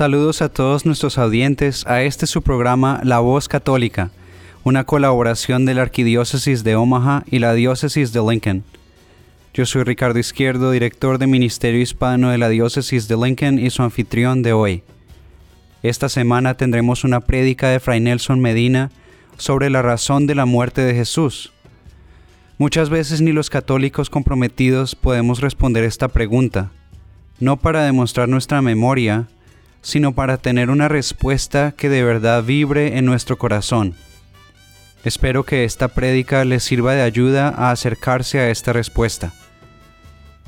Saludos a todos nuestros audientes a este su programa La Voz Católica, una colaboración de la Arquidiócesis de Omaha y la Diócesis de Lincoln. Yo soy Ricardo Izquierdo, director de Ministerio Hispano de la Diócesis de Lincoln y su anfitrión de hoy. Esta semana tendremos una prédica de Fray Nelson Medina sobre la razón de la muerte de Jesús. Muchas veces ni los católicos comprometidos podemos responder esta pregunta, no para demostrar nuestra memoria, sino para tener una respuesta que de verdad vibre en nuestro corazón. Espero que esta prédica les sirva de ayuda a acercarse a esta respuesta.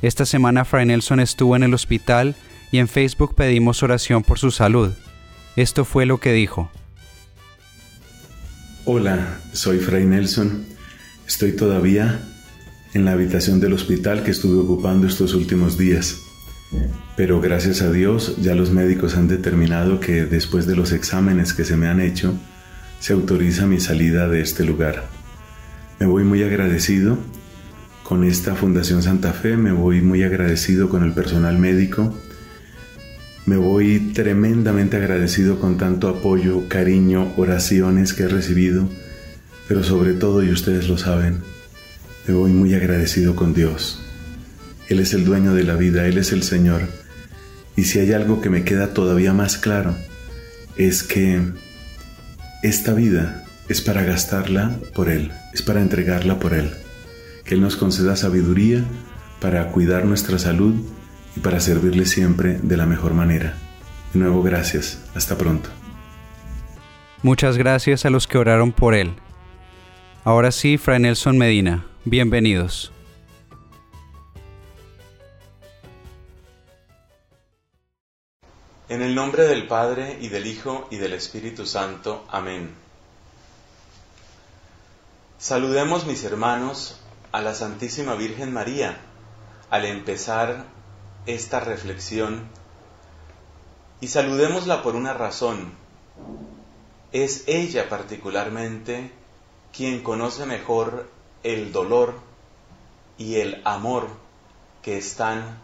Esta semana Fray Nelson estuvo en el hospital y en Facebook pedimos oración por su salud. Esto fue lo que dijo. Hola, soy Fray Nelson. Estoy todavía en la habitación del hospital que estuve ocupando estos últimos días. Pero gracias a Dios ya los médicos han determinado que después de los exámenes que se me han hecho, se autoriza mi salida de este lugar. Me voy muy agradecido con esta Fundación Santa Fe, me voy muy agradecido con el personal médico, me voy tremendamente agradecido con tanto apoyo, cariño, oraciones que he recibido, pero sobre todo, y ustedes lo saben, me voy muy agradecido con Dios. Él es el dueño de la vida, Él es el Señor. Y si hay algo que me queda todavía más claro, es que esta vida es para gastarla por Él, es para entregarla por Él. Que Él nos conceda sabiduría para cuidar nuestra salud y para servirle siempre de la mejor manera. De nuevo, gracias. Hasta pronto. Muchas gracias a los que oraron por Él. Ahora sí, Fray Nelson Medina, bienvenidos. En el nombre del Padre y del Hijo y del Espíritu Santo. Amén. Saludemos mis hermanos a la Santísima Virgen María al empezar esta reflexión y saludémosla por una razón. Es ella particularmente quien conoce mejor el dolor y el amor que están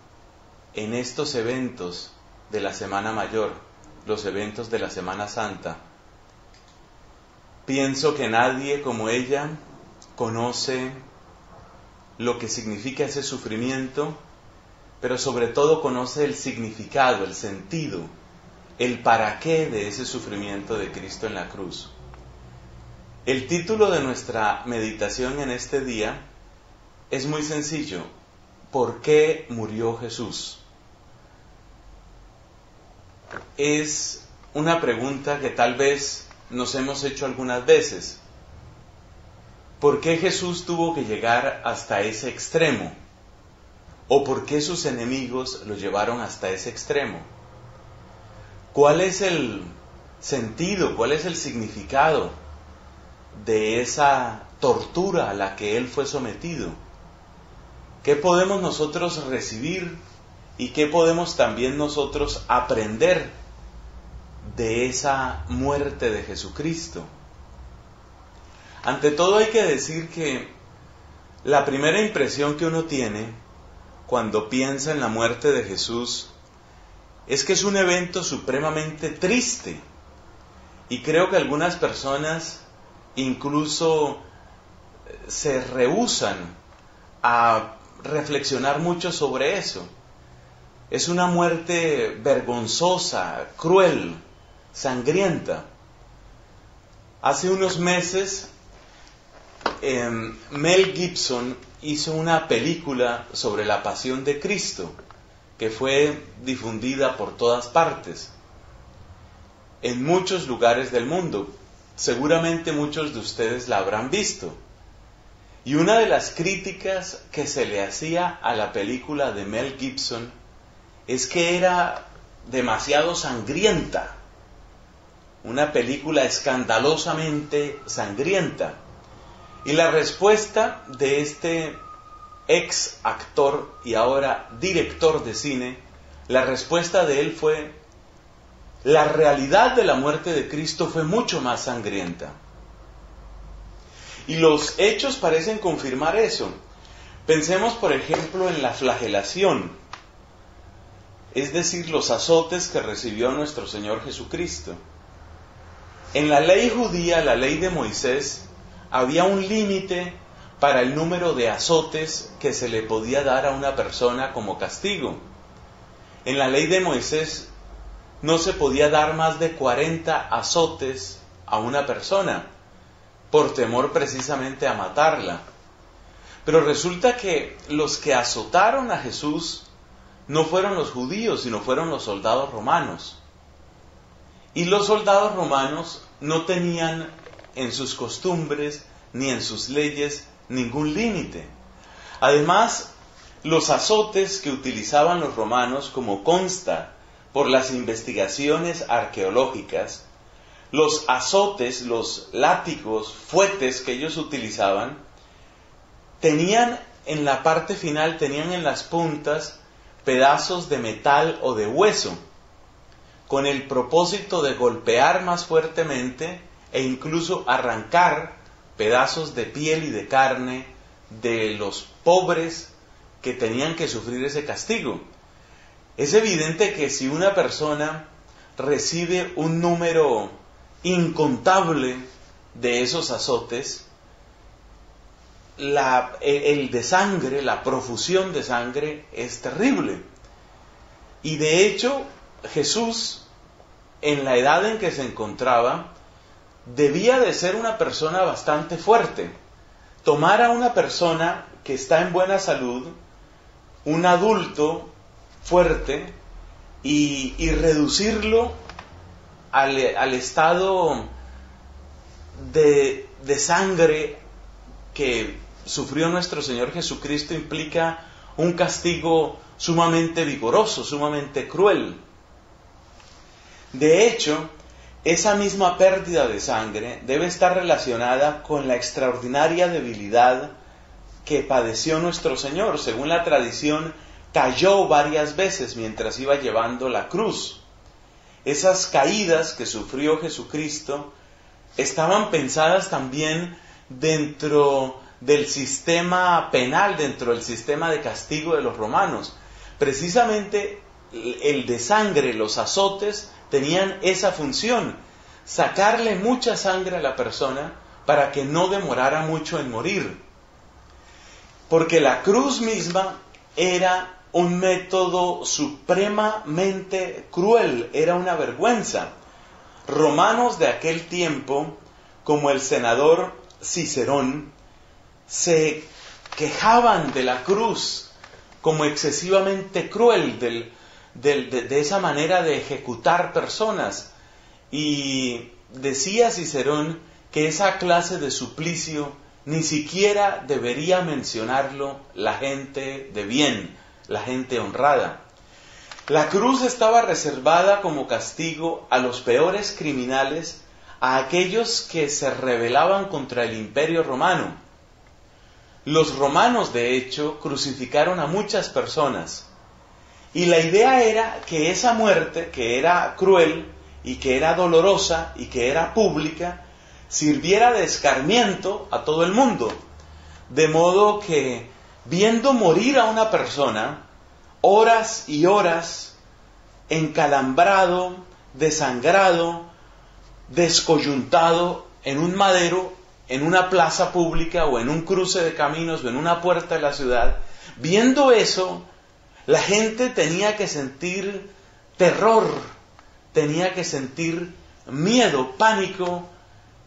en estos eventos de la Semana Mayor, los eventos de la Semana Santa. Pienso que nadie como ella conoce lo que significa ese sufrimiento, pero sobre todo conoce el significado, el sentido, el para qué de ese sufrimiento de Cristo en la cruz. El título de nuestra meditación en este día es muy sencillo. ¿Por qué murió Jesús? Es una pregunta que tal vez nos hemos hecho algunas veces. ¿Por qué Jesús tuvo que llegar hasta ese extremo? ¿O por qué sus enemigos lo llevaron hasta ese extremo? ¿Cuál es el sentido, cuál es el significado de esa tortura a la que él fue sometido? ¿Qué podemos nosotros recibir y qué podemos también nosotros aprender de esa muerte de Jesucristo. Ante todo hay que decir que la primera impresión que uno tiene cuando piensa en la muerte de Jesús es que es un evento supremamente triste. Y creo que algunas personas incluso eh, se rehusan a reflexionar mucho sobre eso. Es una muerte vergonzosa, cruel, sangrienta. Hace unos meses em, Mel Gibson hizo una película sobre la pasión de Cristo que fue difundida por todas partes, en muchos lugares del mundo. Seguramente muchos de ustedes la habrán visto. Y una de las críticas que se le hacía a la película de Mel Gibson es que era demasiado sangrienta, una película escandalosamente sangrienta. Y la respuesta de este ex actor y ahora director de cine, la respuesta de él fue, la realidad de la muerte de Cristo fue mucho más sangrienta. Y los hechos parecen confirmar eso. Pensemos, por ejemplo, en la flagelación, es decir, los azotes que recibió nuestro Señor Jesucristo. En la ley judía, la ley de Moisés, había un límite para el número de azotes que se le podía dar a una persona como castigo. En la ley de Moisés no se podía dar más de 40 azotes a una persona por temor precisamente a matarla. Pero resulta que los que azotaron a Jesús no fueron los judíos, sino fueron los soldados romanos. Y los soldados romanos no tenían en sus costumbres ni en sus leyes ningún límite. Además, los azotes que utilizaban los romanos, como consta por las investigaciones arqueológicas, los azotes, los látigos, fuetes que ellos utilizaban, tenían en la parte final, tenían en las puntas pedazos de metal o de hueso, con el propósito de golpear más fuertemente e incluso arrancar pedazos de piel y de carne de los pobres que tenían que sufrir ese castigo. Es evidente que si una persona recibe un número incontable de esos azotes, el de sangre, la profusión de sangre es terrible. Y de hecho, Jesús, en la edad en que se encontraba, debía de ser una persona bastante fuerte. Tomar a una persona que está en buena salud, un adulto fuerte, y, reducirlo al, estado de sangre que sufrió nuestro Señor Jesucristo implica un castigo sumamente vigoroso, sumamente cruel. De hecho, esa misma pérdida de sangre debe estar relacionada con la extraordinaria debilidad que padeció nuestro Señor. Según la tradición, cayó varias veces mientras iba llevando la cruz. Esas caídas que sufrió Jesucristo estaban pensadas también dentro del sistema penal, dentro del sistema de castigo de los romanos. Precisamente el de sangre, los azotes, tenían esa función, sacarle mucha sangre a la persona para que no demorara mucho en morir. Porque la cruz misma era un método supremamente cruel, era una vergüenza. Romanos de aquel tiempo, como el senador Cicerón, se quejaban de la cruz como excesivamente cruel, del, de, esa manera de ejecutar personas. Y decía Cicerón que esa clase de suplicio ni siquiera debería mencionarlo la gente de bien, la gente honrada. La cruz estaba reservada como castigo a los peores criminales, a aquellos que se rebelaban contra el imperio romano. Los romanos, de hecho, crucificaron a muchas personas, y la idea era que esa muerte, que era cruel y que era dolorosa y que era pública, sirviera de escarmiento a todo el mundo. De modo que viendo morir a una persona, horas y horas, encalambrado, desangrado, descoyuntado en un madero, en una plaza pública o en un cruce de caminos o en una puerta de la ciudad, viendo eso, la gente tenía que sentir terror, tenía que sentir miedo, pánico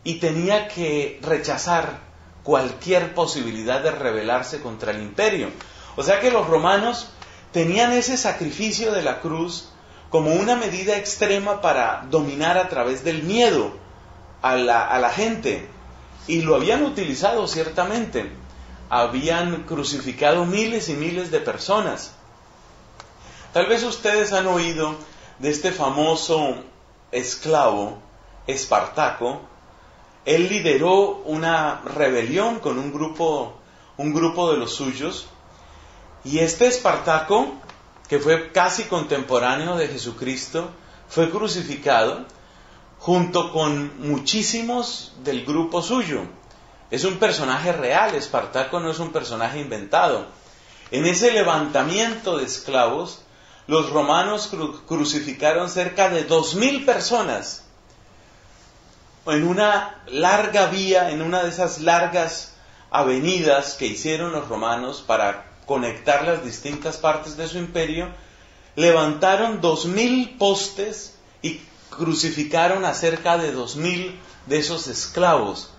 y tenía que rechazar cualquier posibilidad de rebelarse contra el imperio. O sea que los romanos tenían ese sacrificio de la cruz como una medida extrema para dominar a través del miedo a la, a la gente. Y lo habían utilizado ciertamente. habían crucificado miles y miles de personas. Tal vez ustedes han oído de este famoso esclavo, Espartaco. Él lideró una rebelión con un grupo, un grupo de los suyos. Y este Espartaco, que fue casi contemporáneo de Jesucristo, fue crucificado junto con muchísimos del grupo suyo. Es un personaje real, Espartaco no es un personaje inventado. En ese levantamiento de esclavos, los romanos crucificaron cerca de dos mil personas en una larga vía, en una de esas largas avenidas que hicieron los romanos para conectar las distintas partes de su imperio, levantaron dos mil postes y crucificaron a cerca de dos mil de esos esclavos.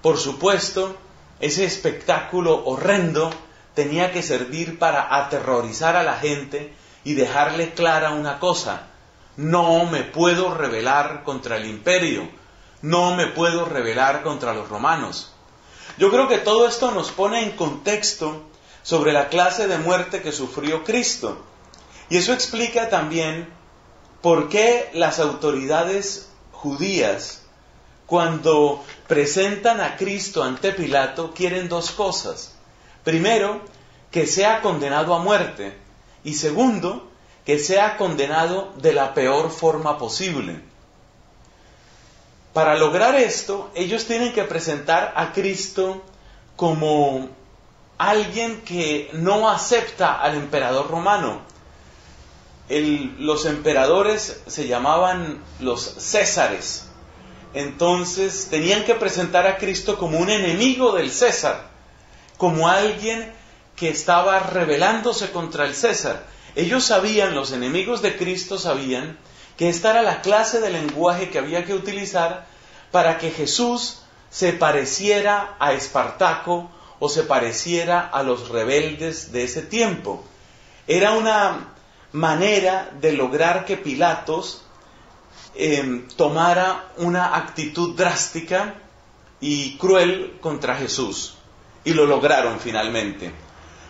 Por supuesto, ese espectáculo horrendo tenía que servir para aterrorizar a la gente y dejarle clara una cosa, no me puedo rebelar contra el imperio, no me puedo rebelar contra los romanos. Yo creo que todo esto nos pone en contexto sobre la clase de muerte que sufrió Cristo. Y eso explica también por qué las autoridades judías, cuando presentan a Cristo ante Pilato, quieren dos cosas. Primero, que sea condenado a muerte y segundo, que sea condenado de la peor forma posible. Para lograr esto, ellos tienen que presentar a Cristo como alguien que no acepta al emperador romano. Los emperadores se llamaban los Césares. Entonces tenían que presentar a Cristo como un enemigo del César, como alguien que estaba rebelándose contra el César. Ellos sabían, los enemigos de Cristo sabían, que esta era la clase de lenguaje que había que utilizar para que Jesús se pareciera a Espartaco o se pareciera a los rebeldes de ese tiempo. Era una manera de lograr que Pilatos em, tomara una actitud drástica y cruel contra Jesús. Y lo lograron finalmente.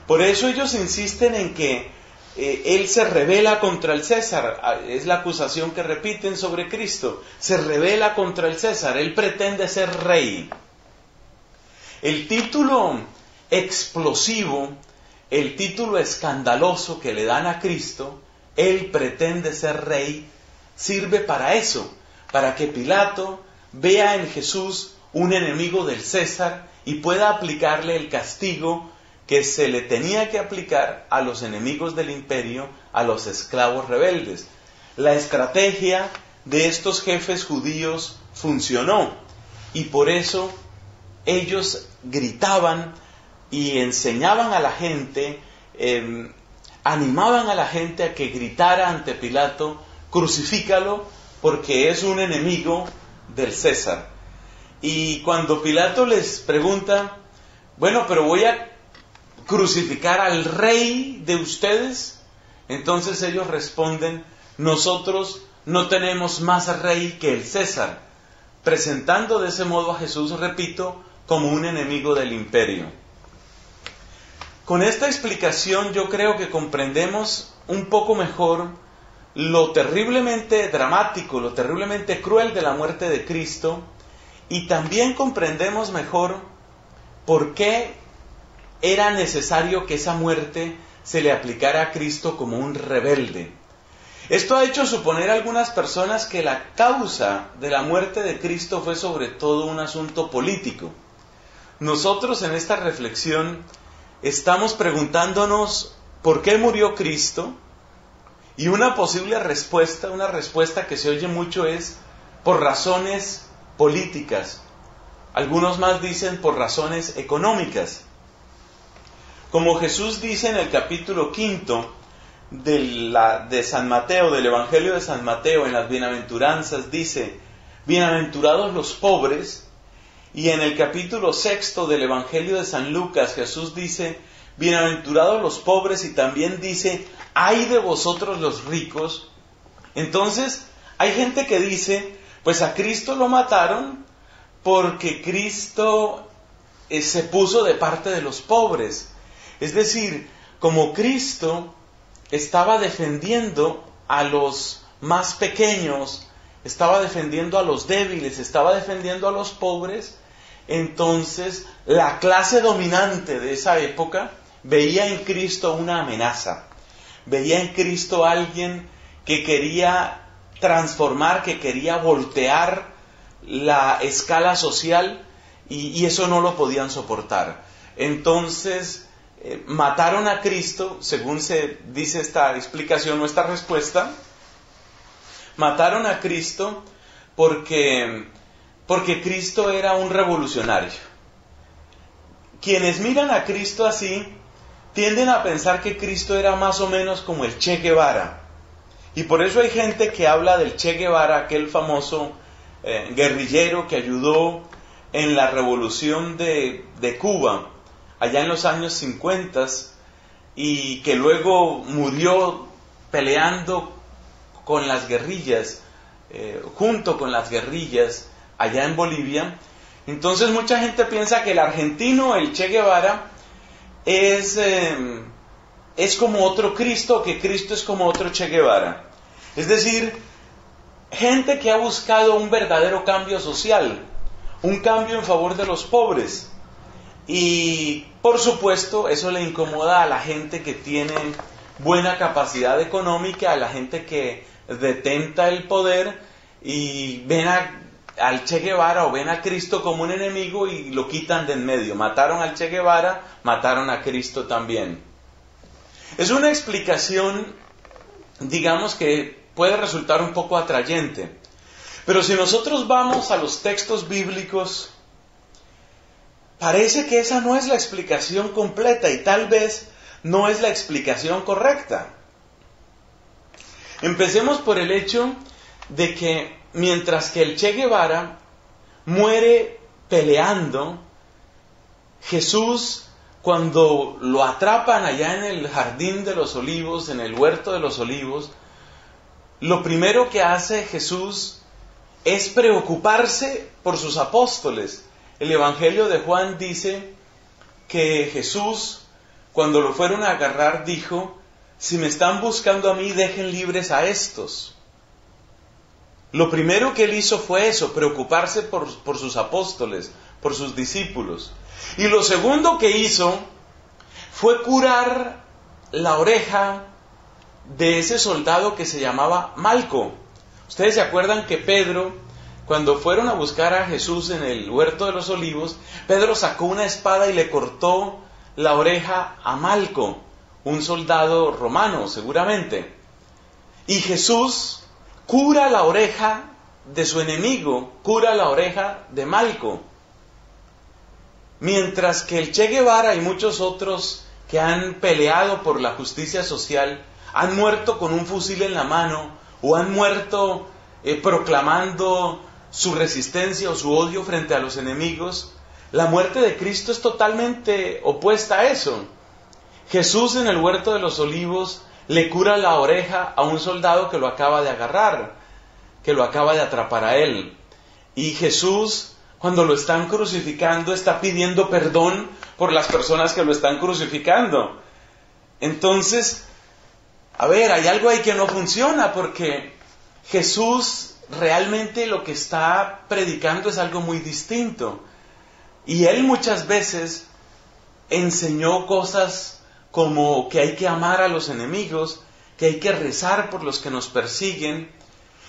Por eso ellos insisten en que eh, él se revela contra el César, ah, es la acusación que repiten sobre Cristo, se revela contra el César, él pretende ser rey. El título explosivo, el título escandaloso que le dan a Cristo, él pretende ser rey, sirve para eso, para que Pilato vea en Jesús un enemigo del César y pueda aplicarle el castigo que se le tenía que aplicar a los enemigos del imperio, a los esclavos rebeldes. La estrategia de estos jefes judíos funcionó y por eso ellos gritaban y enseñaban a la gente, em, animaban a la gente a que gritara ante Pilato, crucifícalo porque es un enemigo del César. Y cuando Pilato les pregunta, bueno, pero voy a crucificar al rey de ustedes? Entonces ellos responden, nosotros no tenemos más rey que el César, presentando de ese modo a Jesús, repito, como un enemigo del imperio. Con esta explicación yo creo que comprendemos un poco mejor lo terriblemente dramático, lo terriblemente cruel de la muerte de Cristo y también comprendemos mejor por qué era necesario que esa muerte se le aplicara a Cristo como un rebelde. Esto ha hecho suponer a algunas personas que la causa de la muerte de Cristo fue sobre todo un asunto político. Nosotros en esta reflexión estamos preguntándonos por qué murió Cristo y una posible respuesta, una respuesta que se oye mucho es por razones políticas. Algunos más dicen por razones económicas. Como Jesús dice en el capítulo quinto de, la, de San Mateo, del Evangelio de San Mateo, en las bienaventuranzas, dice, bienaventurados los pobres, y en el capítulo sexto del Evangelio de San Lucas, Jesús dice, bienaventurados los pobres, y también dice, ay de vosotros los ricos. Entonces, hay gente que dice, pues a Cristo lo mataron porque Cristo eh, se puso de parte de los pobres. Es decir, como Cristo estaba defendiendo a los más pequeños, estaba defendiendo a los débiles, estaba defendiendo a los pobres, entonces la clase dominante de esa época veía en Cristo una amenaza, veía en Cristo alguien que quería transformar, que quería voltear la escala social y, eso no lo podían soportar. Entonces eh, mataron a Cristo, según se dice esta explicación o esta respuesta, mataron a Cristo porque, porque Cristo era un revolucionario. Quienes miran a Cristo así tienden a pensar que Cristo era más o menos como el Che Guevara. Y por eso hay gente que habla del Che Guevara, aquel famoso eh, guerrillero que ayudó en la revolución de, Cuba, allá en los años 50, y que luego murió peleando con las guerrillas, eh, junto con las guerrillas allá en Bolivia. Entonces mucha gente piensa que el argentino, el Che Guevara, es, em, es como otro Cristo, que Cristo es como otro Che Guevara. Es decir, gente que ha buscado un verdadero cambio social, un cambio en favor de los pobres. Y por supuesto eso le incomoda a la gente que tiene buena capacidad económica, a la gente que detenta el poder y ven al Che Guevara o ven a Cristo como un enemigo y lo quitan de en medio. Mataron al Che Guevara, mataron a Cristo también. Es una explicación, digamos que puede resultar un poco atrayente. Pero si nosotros vamos a los textos bíblicos, parece que esa no es la explicación completa y tal vez no es la explicación correcta. Empecemos por el hecho de que mientras que el Che Guevara muere peleando, Jesús, cuando lo atrapan allá en el jardín de los olivos, en el huerto de los olivos, lo primero que hace Jesús es preocuparse por sus apóstoles. El Evangelio de Juan dice que Jesús, cuando lo fueron a agarrar, dijo, si me están buscando a mí, dejen libres a estos. Lo primero que él hizo fue eso, preocuparse por, por sus apóstoles, por sus discípulos. Y lo segundo que hizo fue curar la oreja de ese soldado que se llamaba Malco. Ustedes se acuerdan que Pedro, cuando fueron a buscar a Jesús en el huerto de los olivos, Pedro sacó una espada y le cortó la oreja a Malco, un soldado romano seguramente. Y Jesús cura la oreja de su enemigo, cura la oreja de Malco. Mientras que el Che Guevara y muchos otros que han peleado por la justicia social han muerto con un fusil en la mano o han muerto eh, proclamando su resistencia o su odio frente a los enemigos, la muerte de Cristo es totalmente opuesta a eso. Jesús en el huerto de los olivos le cura la oreja a un soldado que lo acaba de agarrar, que lo acaba de atrapar a él. Y Jesús, cuando lo están crucificando, está pidiendo perdón por las personas que lo están crucificando. Entonces, a ver, hay algo ahí que no funciona porque Jesús realmente lo que está predicando es algo muy distinto. Y él muchas veces enseñó cosas como que hay que amar a los enemigos, que hay que rezar por los que nos persiguen.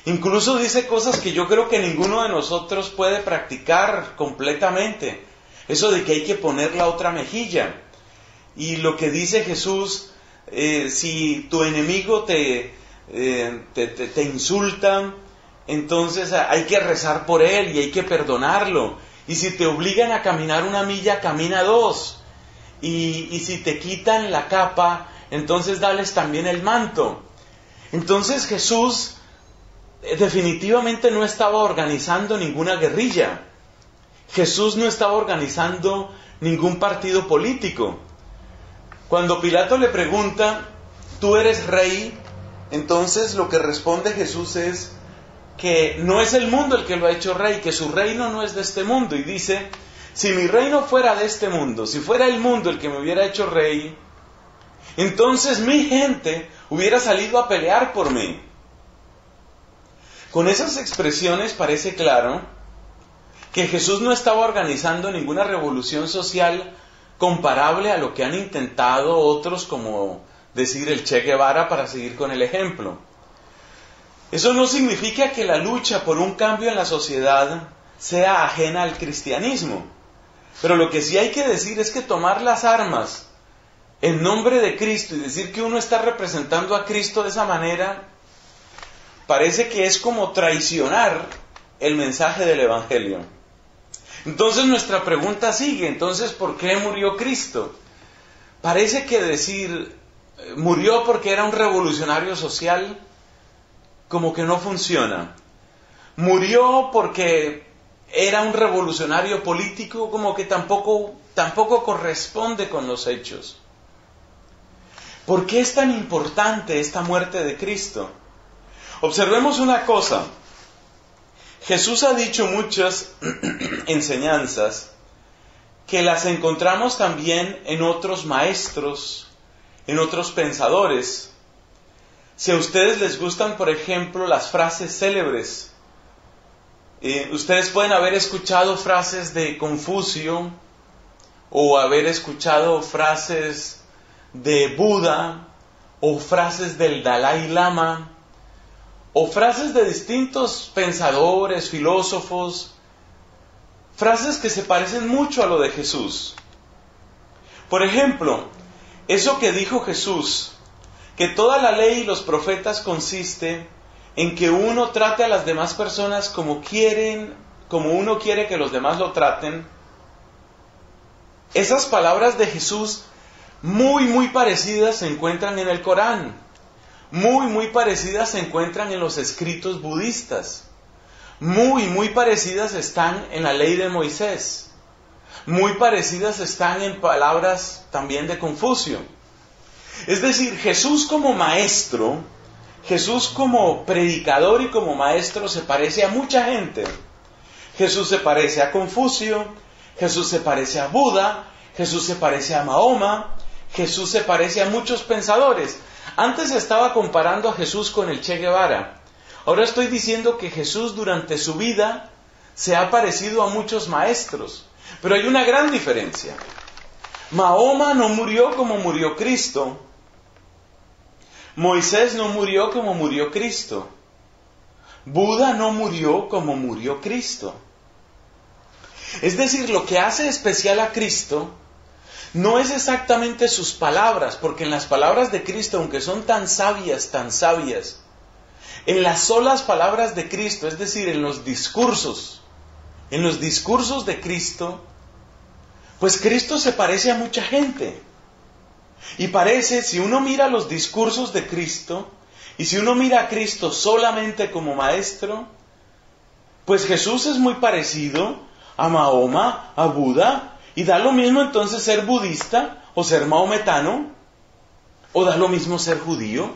Incluso dice cosas que yo creo que ninguno de nosotros puede practicar completamente. Eso de que hay que poner la otra mejilla. Y lo que dice Jesús eh, si tu enemigo te, eh, te, te, insulta, entonces hay que rezar por él y hay que perdonarlo. Y si te obligan a caminar una milla, camina dos. Y, si te quitan la capa, entonces dales también el manto. Entonces Jesús eh, definitivamente no estaba organizando ninguna guerrilla. Jesús no estaba organizando ningún partido político. Cuando Pilato le pregunta, ¿tú eres rey? Entonces lo que responde Jesús es que no es el mundo el que lo ha hecho rey, que su reino no es de este mundo. Y dice, si mi reino fuera de este mundo, si fuera el mundo el que me hubiera hecho rey, entonces mi gente hubiera salido a pelear por mí. Con esas expresiones parece claro que Jesús no estaba organizando ninguna revolución social comparable a lo que han intentado otros como decir el Che Guevara para seguir con el ejemplo. Eso no significa que la lucha por un cambio en la sociedad sea ajena al cristianismo. Pero lo que sí hay que decir es que tomar las armas en nombre de Cristo y decir que uno está representando a Cristo de esa manera, parece que es como traicionar el mensaje del Evangelio. Entonces nuestra pregunta sigue, entonces, ¿por qué murió Cristo? Parece que decir, eh, murió porque era un revolucionario social, como que no funciona. Murió porque era un revolucionario político, como que tampoco, tampoco corresponde con los hechos. ¿Por qué es tan importante esta muerte de Cristo? Observemos una cosa. Jesús ha dicho muchas enseñanzas que las encontramos también en otros maestros, en otros pensadores. Si a ustedes les gustan, por ejemplo, las frases célebres, eh, ustedes pueden haber escuchado frases de Confucio o haber escuchado frases de Buda o frases del Dalai Lama o frases de distintos pensadores, filósofos, frases que se parecen mucho a lo de Jesús. Por ejemplo, eso que dijo Jesús, que toda la ley y los profetas consiste en que uno trate a las demás personas como quieren, como uno quiere que los demás lo traten. Esas palabras de Jesús muy, muy parecidas se encuentran en el Corán muy, muy parecidas se encuentran en los escritos budistas. Muy, muy parecidas están en la ley de Moisés. Muy parecidas están en palabras también de Confucio. Es decir, Jesús como maestro, Jesús como predicador y como maestro se parece a mucha gente. Jesús se parece a Confucio, Jesús se parece a Buda, Jesús se parece a Mahoma, Jesús se parece a muchos pensadores. Antes estaba comparando a Jesús con el Che Guevara. Ahora estoy diciendo que Jesús durante su vida se ha parecido a muchos maestros. Pero hay una gran diferencia. Mahoma no murió como murió Cristo. Moisés no murió como murió Cristo. Buda no murió como murió Cristo. Es decir, lo que hace especial a Cristo no es exactamente sus palabras, porque en las palabras de Cristo, aunque son tan sabias, tan sabias, en las solas palabras de Cristo, es decir, en los discursos, en los discursos de Cristo, pues Cristo se parece a mucha gente. Y parece, si uno mira los discursos de Cristo, y si uno mira a Cristo solamente como maestro, pues Jesús es muy parecido a Mahoma, a Buda, y da lo mismo entonces ser budista o ser maometano, o da lo mismo ser judío.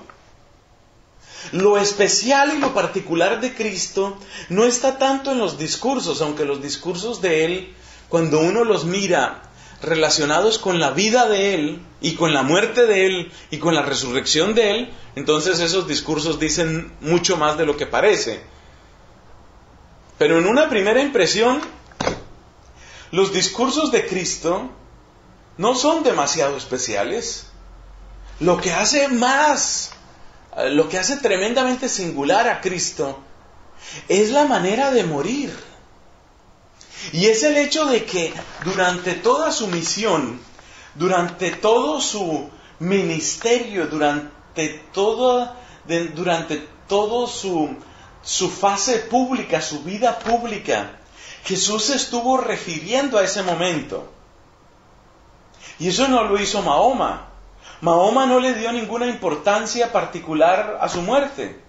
Lo especial y lo particular de Cristo no está tanto en los discursos, aunque los discursos de Él, cuando uno los mira relacionados con la vida de Él y con la muerte de Él y con la resurrección de Él, entonces esos discursos dicen mucho más de lo que parece. Pero en una primera impresión, los discursos de Cristo no son demasiado especiales. Lo que hace más, lo que hace tremendamente singular a Cristo es la manera de morir. Y es el hecho de que durante toda su misión, durante todo su ministerio, durante toda, durante todo su, su fase pública, su vida pública, Jesús estuvo refiriendo a ese momento. Y eso no lo hizo Mahoma. Mahoma no le dio ninguna importancia particular a su muerte.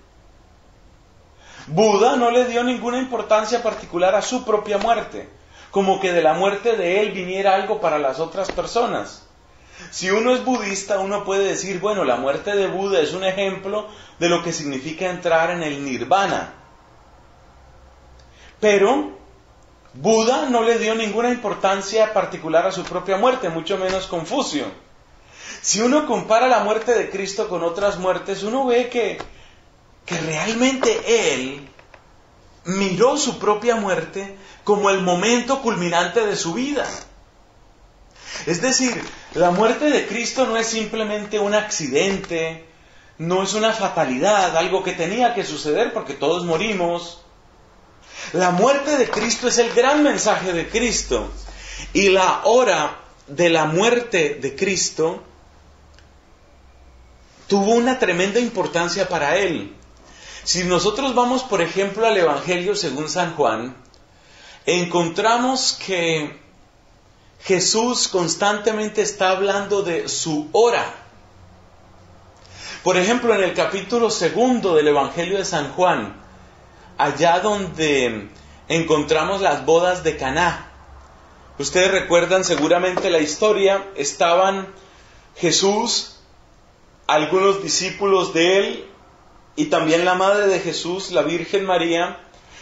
Buda no le dio ninguna importancia particular a su propia muerte, como que de la muerte de él viniera algo para las otras personas. Si uno es budista, uno puede decir, bueno, la muerte de Buda es un ejemplo de lo que significa entrar en el nirvana. Pero Buda no le dio ninguna importancia particular a su propia muerte, mucho menos Confucio. Si uno compara la muerte de Cristo con otras muertes, uno ve que, que realmente Él miró su propia muerte como el momento culminante de su vida. Es decir, la muerte de Cristo no es simplemente un accidente, no es una fatalidad, algo que tenía que suceder porque todos morimos. La muerte de Cristo es el gran mensaje de Cristo. Y la hora de la muerte de Cristo tuvo una tremenda importancia para él. Si nosotros vamos, por ejemplo, al Evangelio según San Juan, encontramos que Jesús constantemente está hablando de su hora. Por ejemplo, en el capítulo segundo del Evangelio de San Juan, allá donde encontramos las bodas de Caná. Ustedes recuerdan seguramente la historia, estaban Jesús, algunos discípulos de él y también la madre de Jesús, la Virgen María,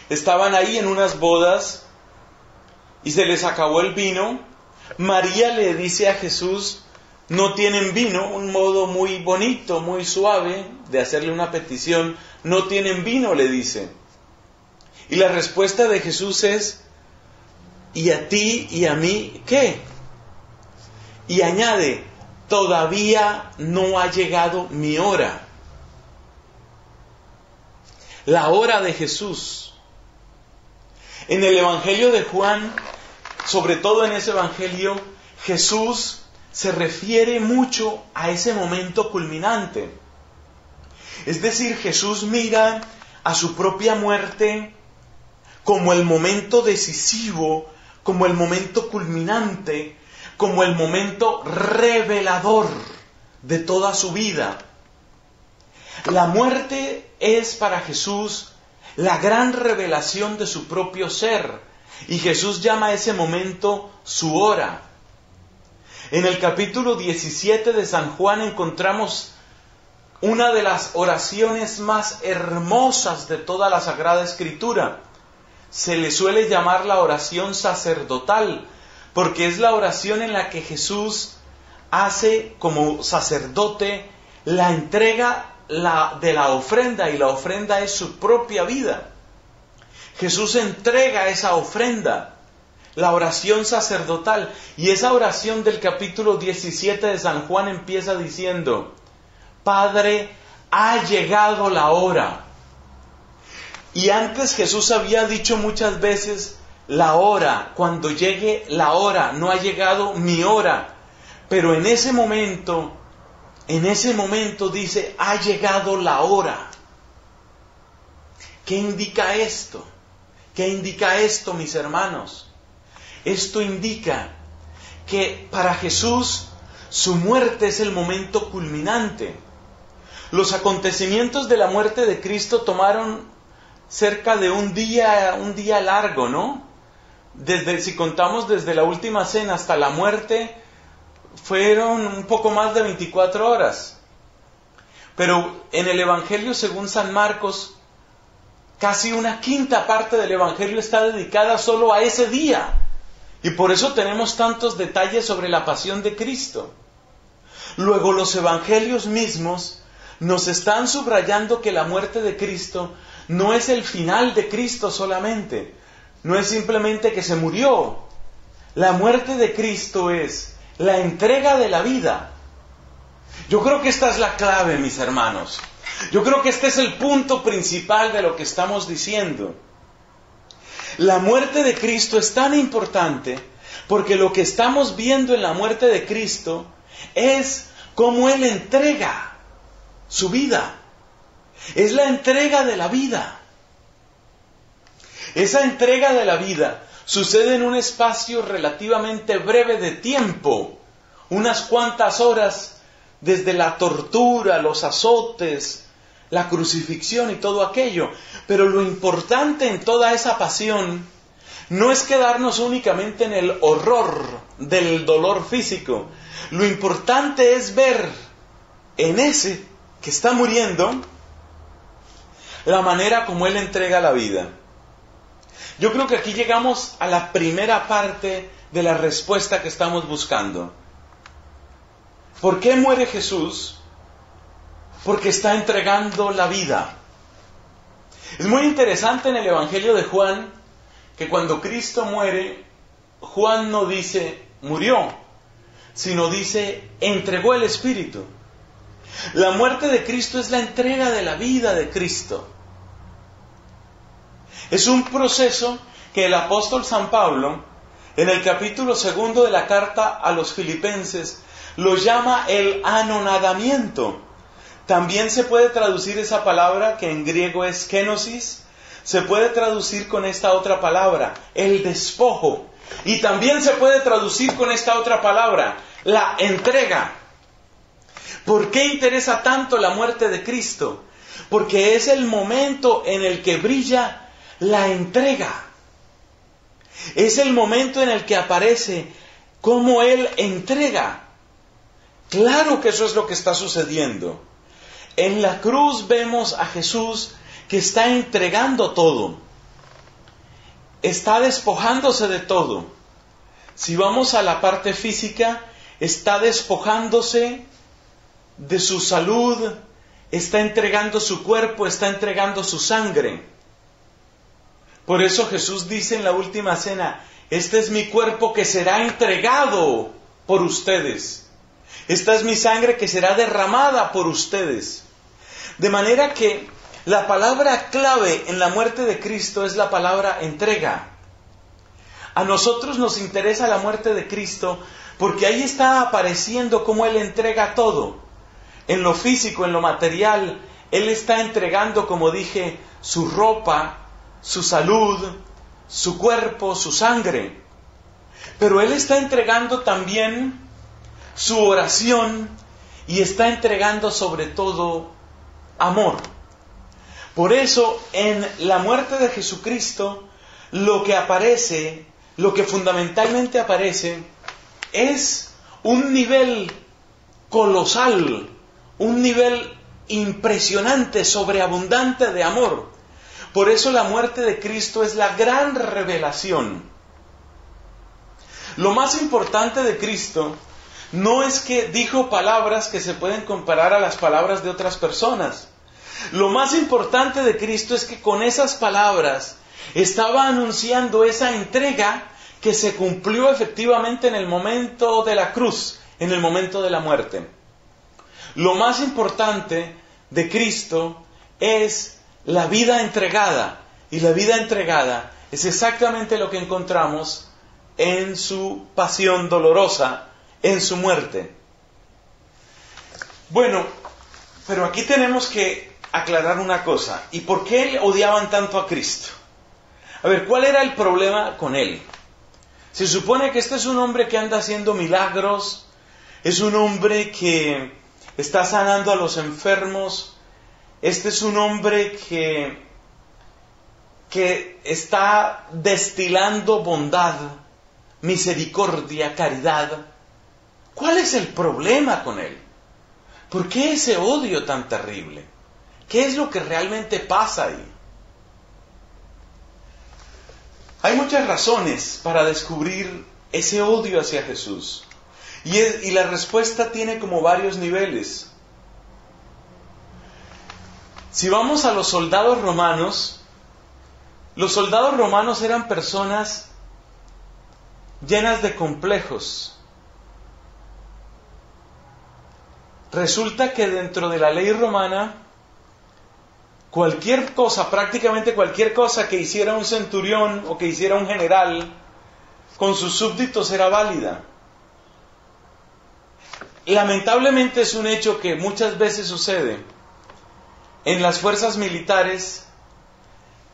estaban ahí en unas bodas y se les acabó el vino. María le dice a Jesús, no tienen vino, un modo muy bonito, muy suave de hacerle una petición, no tienen vino, le dice. Y la respuesta de Jesús es, ¿y a ti y a mí qué? Y añade, todavía no ha llegado mi hora. La hora de Jesús. En el Evangelio de Juan, sobre todo en ese Evangelio, Jesús se refiere mucho a ese momento culminante. Es decir, Jesús mira a su propia muerte como el momento decisivo, como el momento culminante, como el momento revelador de toda su vida. La muerte es para Jesús la gran revelación de su propio ser y Jesús llama a ese momento su hora. En el capítulo 17 de San Juan encontramos una de las oraciones más hermosas de toda la Sagrada Escritura se le suele llamar la oración sacerdotal, porque es la oración en la que Jesús hace como sacerdote la entrega de la ofrenda y la ofrenda es su propia vida. Jesús entrega esa ofrenda, la oración sacerdotal, y esa oración del capítulo 17 de San Juan empieza diciendo, Padre, ha llegado la hora y antes Jesús había dicho muchas veces, la hora, cuando llegue la hora, no ha llegado mi hora. Pero en ese momento, en ese momento dice, ha llegado la hora. ¿Qué indica esto? ¿Qué indica esto, mis hermanos? Esto indica que para Jesús su muerte es el momento culminante. Los acontecimientos de la muerte de Cristo tomaron cerca de un día, un día largo, ¿no? Desde, si contamos desde la última cena hasta la muerte, fueron un poco más de 24 horas. Pero en el Evangelio según San Marcos, casi una quinta parte del Evangelio está dedicada solo a ese día. Y por eso tenemos tantos detalles sobre la pasión de Cristo. Luego los Evangelios mismos nos están subrayando que la muerte de Cristo no es el final de Cristo solamente, no es simplemente que se murió. La muerte de Cristo es la entrega de la vida. Yo creo que esta es la clave, mis hermanos. Yo creo que este es el punto principal de lo que estamos diciendo. La muerte de Cristo es tan importante porque lo que estamos viendo en la muerte de Cristo es cómo Él entrega su vida. Es la entrega de la vida. Esa entrega de la vida sucede en un espacio relativamente breve de tiempo, unas cuantas horas desde la tortura, los azotes, la crucifixión y todo aquello. Pero lo importante en toda esa pasión no es quedarnos únicamente en el horror del dolor físico. Lo importante es ver en ese que está muriendo la manera como Él entrega la vida. Yo creo que aquí llegamos a la primera parte de la respuesta que estamos buscando. ¿Por qué muere Jesús? Porque está entregando la vida. Es muy interesante en el Evangelio de Juan que cuando Cristo muere, Juan no dice murió, sino dice entregó el Espíritu. La muerte de Cristo es la entrega de la vida de Cristo. Es un proceso que el apóstol San Pablo, en el capítulo segundo de la carta a los filipenses, lo llama el anonadamiento. También se puede traducir esa palabra que en griego es kenosis, se puede traducir con esta otra palabra, el despojo. Y también se puede traducir con esta otra palabra, la entrega. ¿Por qué interesa tanto la muerte de Cristo? Porque es el momento en el que brilla la entrega. Es el momento en el que aparece cómo Él entrega. Claro que eso es lo que está sucediendo. En la cruz vemos a Jesús que está entregando todo. Está despojándose de todo. Si vamos a la parte física, está despojándose de su salud, está entregando su cuerpo, está entregando su sangre. Por eso Jesús dice en la última cena, este es mi cuerpo que será entregado por ustedes. Esta es mi sangre que será derramada por ustedes. De manera que la palabra clave en la muerte de Cristo es la palabra entrega. A nosotros nos interesa la muerte de Cristo porque ahí está apareciendo cómo Él entrega todo. En lo físico, en lo material, Él está entregando, como dije, su ropa, su salud, su cuerpo, su sangre. Pero Él está entregando también su oración y está entregando sobre todo amor. Por eso en la muerte de Jesucristo lo que aparece, lo que fundamentalmente aparece, es un nivel colosal, un nivel impresionante, sobreabundante de amor. Por eso la muerte de Cristo es la gran revelación. Lo más importante de Cristo no es que dijo palabras que se pueden comparar a las palabras de otras personas. Lo más importante de Cristo es que con esas palabras estaba anunciando esa entrega que se cumplió efectivamente en el momento de la cruz, en el momento de la muerte. Lo más importante de Cristo es la vida entregada. Y la vida entregada es exactamente lo que encontramos en su pasión dolorosa en su muerte. Bueno, pero aquí tenemos que aclarar una cosa. ¿Y por qué odiaban tanto a Cristo? A ver, ¿cuál era el problema con él? Se supone que este es un hombre que anda haciendo milagros, es un hombre que está sanando a los enfermos, este es un hombre que, que está destilando bondad, misericordia, caridad. ¿Cuál es el problema con él? ¿Por qué ese odio tan terrible? ¿Qué es lo que realmente pasa ahí? Hay muchas razones para descubrir ese odio hacia Jesús. Y, y, la respuesta tiene como varios niveles. Si vamos a los soldados romanos, los soldados romanos eran personas llenas de complejos, Resulta que dentro de la ley romana, cualquier cosa, prácticamente cualquier cosa que hiciera un centurión o que hiciera un general con sus súbditos era válida. Lamentablemente es un hecho que muchas veces sucede en las fuerzas militares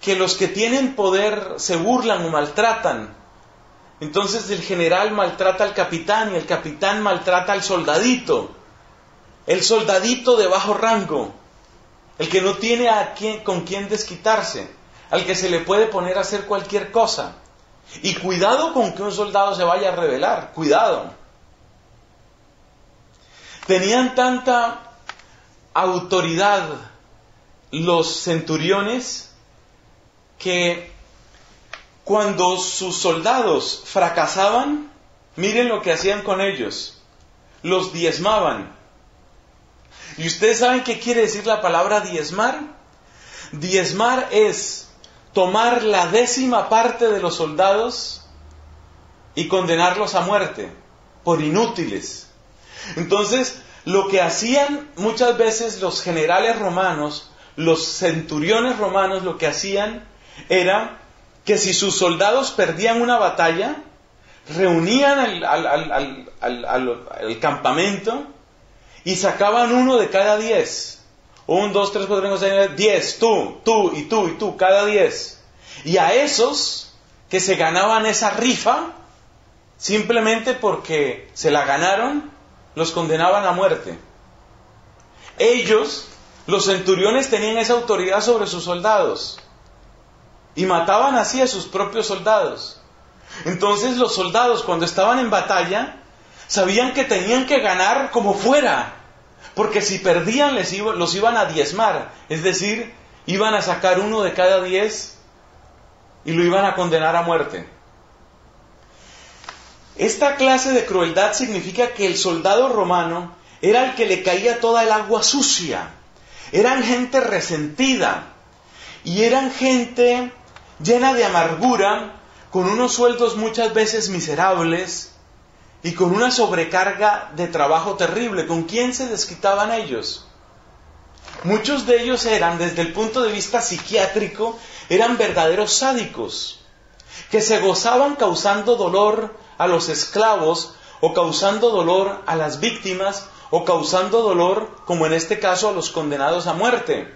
que los que tienen poder se burlan o maltratan. Entonces el general maltrata al capitán y el capitán maltrata al soldadito el soldadito de bajo rango, el que no tiene quien, con quién desquitarse, al que se le puede poner a hacer cualquier cosa. Y cuidado con que un soldado se vaya a rebelar, cuidado. Tenían tanta autoridad los centuriones que cuando sus soldados fracasaban, miren lo que hacían con ellos. Los diezmaban. ¿Y ustedes saben qué quiere decir la palabra diezmar? Diezmar es tomar la décima parte de los soldados y condenarlos a muerte por inútiles. Entonces, lo que hacían muchas veces los generales romanos, los centuriones romanos, lo que hacían era que si sus soldados perdían una batalla, reunían al, campamento y sacaban uno de cada diez. Un, dos, tres, cuatro, cinco, seis, diez. Tú, tú y tú y tú, cada diez. Y a esos que se ganaban esa rifa, simplemente porque se la ganaron, los condenaban a muerte. Ellos, los centuriones, tenían esa autoridad sobre sus soldados y mataban así a sus propios soldados. Entonces los soldados cuando estaban en batalla sabían que tenían que ganar como fuera, porque si perdían les los iban a diezmar, es decir, iban a sacar uno de cada diez y lo iban a condenar a muerte. Esta clase de crueldad significa que el soldado romano era el que le caía toda el agua sucia. Eran gente resentida y eran gente llena de amargura, con unos sueldos muchas veces miserables y con una sobrecarga de trabajo terrible. ¿Con quién se desquitaban ellos? Muchos de ellos eran, desde el punto de vista psiquiátrico, eran verdaderos sádicos, que se gozaban causando dolor a los esclavos o causando dolor a las víctimas o causando dolor, como en este caso, a los condenados a muerte.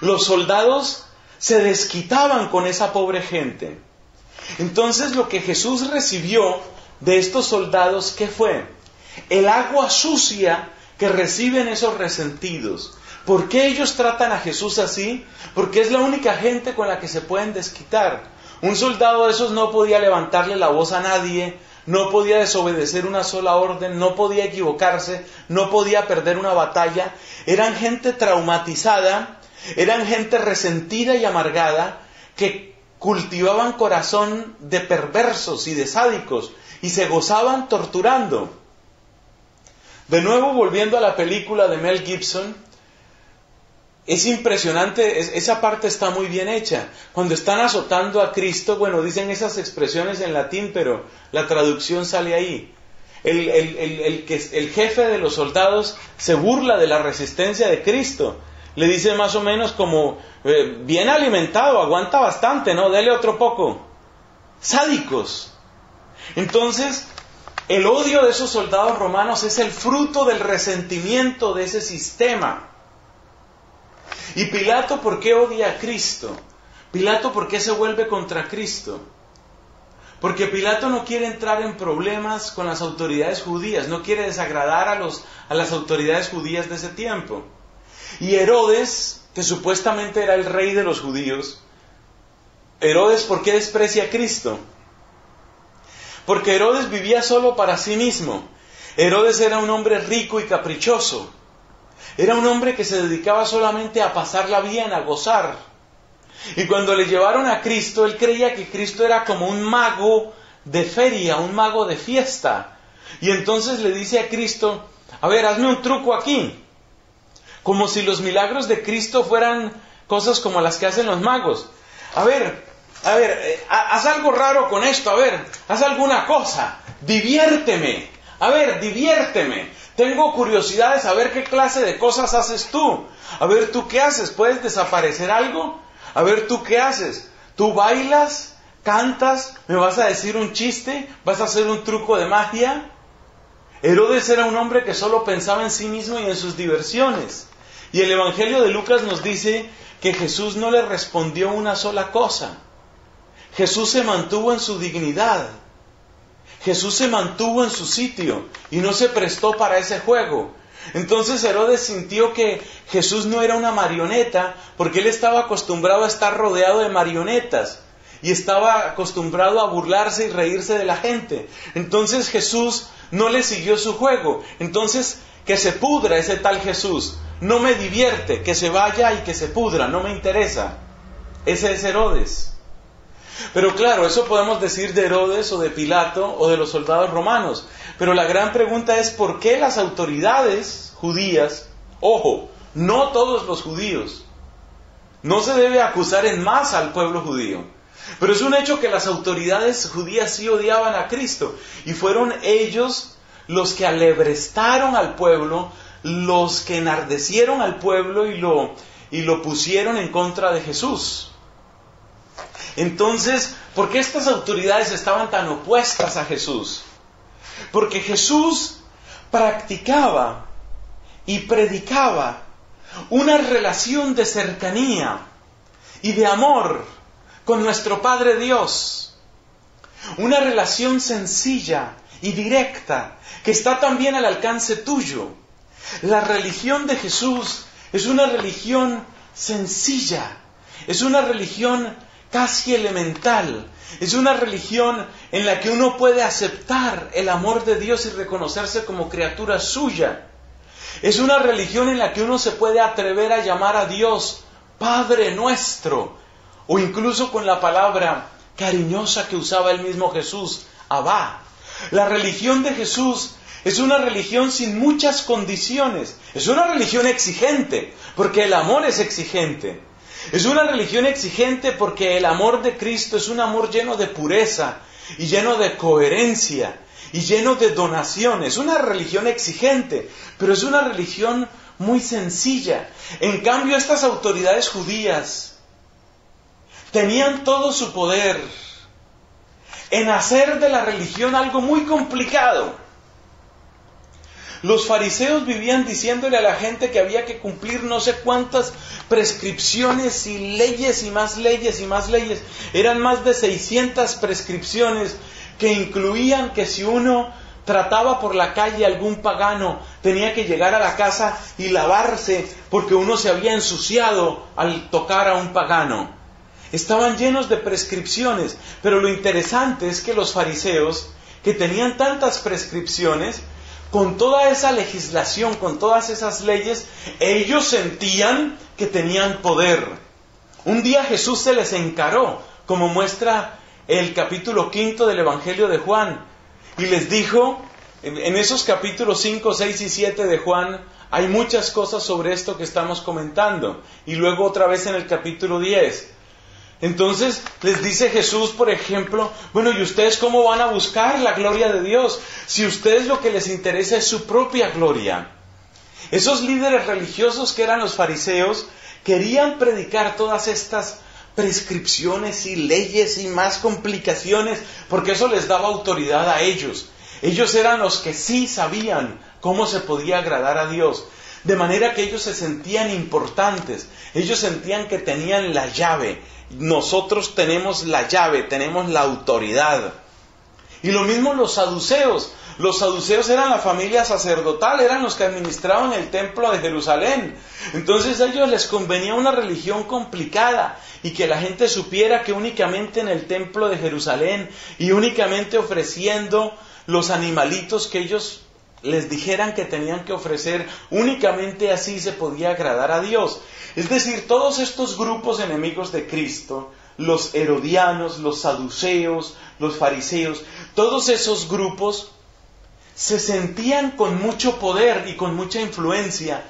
Los soldados se desquitaban con esa pobre gente. Entonces lo que Jesús recibió de estos soldados, ¿qué fue? El agua sucia que reciben esos resentidos. ¿Por qué ellos tratan a Jesús así? Porque es la única gente con la que se pueden desquitar. Un soldado de esos no podía levantarle la voz a nadie, no podía desobedecer una sola orden, no podía equivocarse, no podía perder una batalla. Eran gente traumatizada eran gente resentida y amargada que cultivaban corazón de perversos y de sádicos y se gozaban torturando. De nuevo, volviendo a la película de Mel Gibson, es impresionante, esa parte está muy bien hecha. Cuando están azotando a Cristo, bueno, dicen esas expresiones en latín, pero la traducción sale ahí. El, el, el jefe de los soldados se burla de la resistencia de Cristo le dice más o menos como, eh, bien alimentado, aguanta bastante, ¿no? Dele otro poco. Sádicos. Entonces, el odio de esos soldados romanos es el fruto del resentimiento de ese sistema. ¿Y Pilato por qué odia a Cristo? Pilato por qué se vuelve contra Cristo? Porque Pilato no quiere entrar en problemas con las autoridades judías, no quiere desagradar a, los, a las autoridades judías de ese tiempo. Y Herodes, que supuestamente era el rey de los judíos, Herodes, ¿por qué desprecia a Cristo? Porque Herodes vivía solo para sí mismo. Herodes era un hombre rico y caprichoso. Era un hombre que se dedicaba solamente a pasarla bien, a gozar. Y cuando le llevaron a Cristo, él creía que Cristo era como un mago de feria, un mago de fiesta. Y entonces le dice a Cristo, a ver, hazme un truco aquí como si los milagros de Cristo fueran cosas como las que hacen los magos. A ver, a ver, eh, haz algo raro con esto, a ver, haz alguna cosa, diviérteme, a ver, diviérteme. Tengo curiosidad de saber qué clase de cosas haces tú. A ver, ¿tú qué haces? ¿Puedes desaparecer algo? A ver, ¿tú qué haces? ¿Tú bailas? ¿Cantas? ¿Me vas a decir un chiste? ¿Vas a hacer un truco de magia? Herodes era un hombre que solo pensaba en sí mismo y en sus diversiones. Y el Evangelio de Lucas nos dice que Jesús no le respondió una sola cosa. Jesús se mantuvo en su dignidad. Jesús se mantuvo en su sitio y no se prestó para ese juego. Entonces Herodes sintió que Jesús no era una marioneta porque él estaba acostumbrado a estar rodeado de marionetas y estaba acostumbrado a burlarse y reírse de la gente. Entonces Jesús no le siguió su juego. Entonces que se pudra ese tal Jesús no me divierte, que se vaya y que se pudra, no me interesa. Ese es Herodes. Pero claro, eso podemos decir de Herodes o de Pilato o de los soldados romanos. Pero la gran pregunta es por qué las autoridades judías, ojo, no todos los judíos, no se debe acusar en masa al pueblo judío. Pero es un hecho que las autoridades judías sí odiaban a Cristo y fueron ellos los que alebrestaron al pueblo, los que enardecieron al pueblo y lo, y lo pusieron en contra de Jesús. Entonces, ¿por qué estas autoridades estaban tan opuestas a Jesús? Porque Jesús practicaba y predicaba una relación de cercanía y de amor con nuestro Padre Dios. Una relación sencilla y directa que está también al alcance tuyo. La religión de Jesús es una religión sencilla, es una religión casi elemental, es una religión en la que uno puede aceptar el amor de Dios y reconocerse como criatura suya. Es una religión en la que uno se puede atrever a llamar a Dios Padre nuestro, o incluso con la palabra cariñosa que usaba el mismo Jesús, Abba. La religión de Jesús es una religión sin muchas condiciones, es una religión exigente, porque el amor es exigente. Es una religión exigente porque el amor de Cristo es un amor lleno de pureza y lleno de coherencia y lleno de donación. Es una religión exigente, pero es una religión muy sencilla. En cambio, estas autoridades judías tenían todo su poder en hacer de la religión algo muy complicado. Los fariseos vivían diciéndole a la gente que había que cumplir no sé cuántas prescripciones y leyes y más leyes y más leyes. Eran más de 600 prescripciones que incluían que si uno trataba por la calle algún pagano, tenía que llegar a la casa y lavarse porque uno se había ensuciado al tocar a un pagano. Estaban llenos de prescripciones, pero lo interesante es que los fariseos, que tenían tantas prescripciones, con toda esa legislación, con todas esas leyes, ellos sentían que tenían poder. Un día Jesús se les encaró, como muestra el capítulo quinto del Evangelio de Juan, y les dijo, en esos capítulos 5, 6 y 7 de Juan, hay muchas cosas sobre esto que estamos comentando. Y luego otra vez en el capítulo 10. Entonces les dice Jesús, por ejemplo, bueno, ¿y ustedes cómo van a buscar la gloria de Dios si ustedes lo que les interesa es su propia gloria? Esos líderes religiosos que eran los fariseos querían predicar todas estas prescripciones y leyes y más complicaciones porque eso les daba autoridad a ellos. Ellos eran los que sí sabían cómo se podía agradar a Dios. De manera que ellos se sentían importantes, ellos sentían que tenían la llave, nosotros tenemos la llave, tenemos la autoridad. Y lo mismo los saduceos. Los saduceos eran la familia sacerdotal, eran los que administraban el templo de Jerusalén. Entonces a ellos les convenía una religión complicada y que la gente supiera que únicamente en el templo de Jerusalén y únicamente ofreciendo los animalitos que ellos les dijeran que tenían que ofrecer, únicamente así se podía agradar a Dios. Es decir, todos estos grupos enemigos de Cristo, los herodianos, los saduceos, los fariseos, todos esos grupos se sentían con mucho poder y con mucha influencia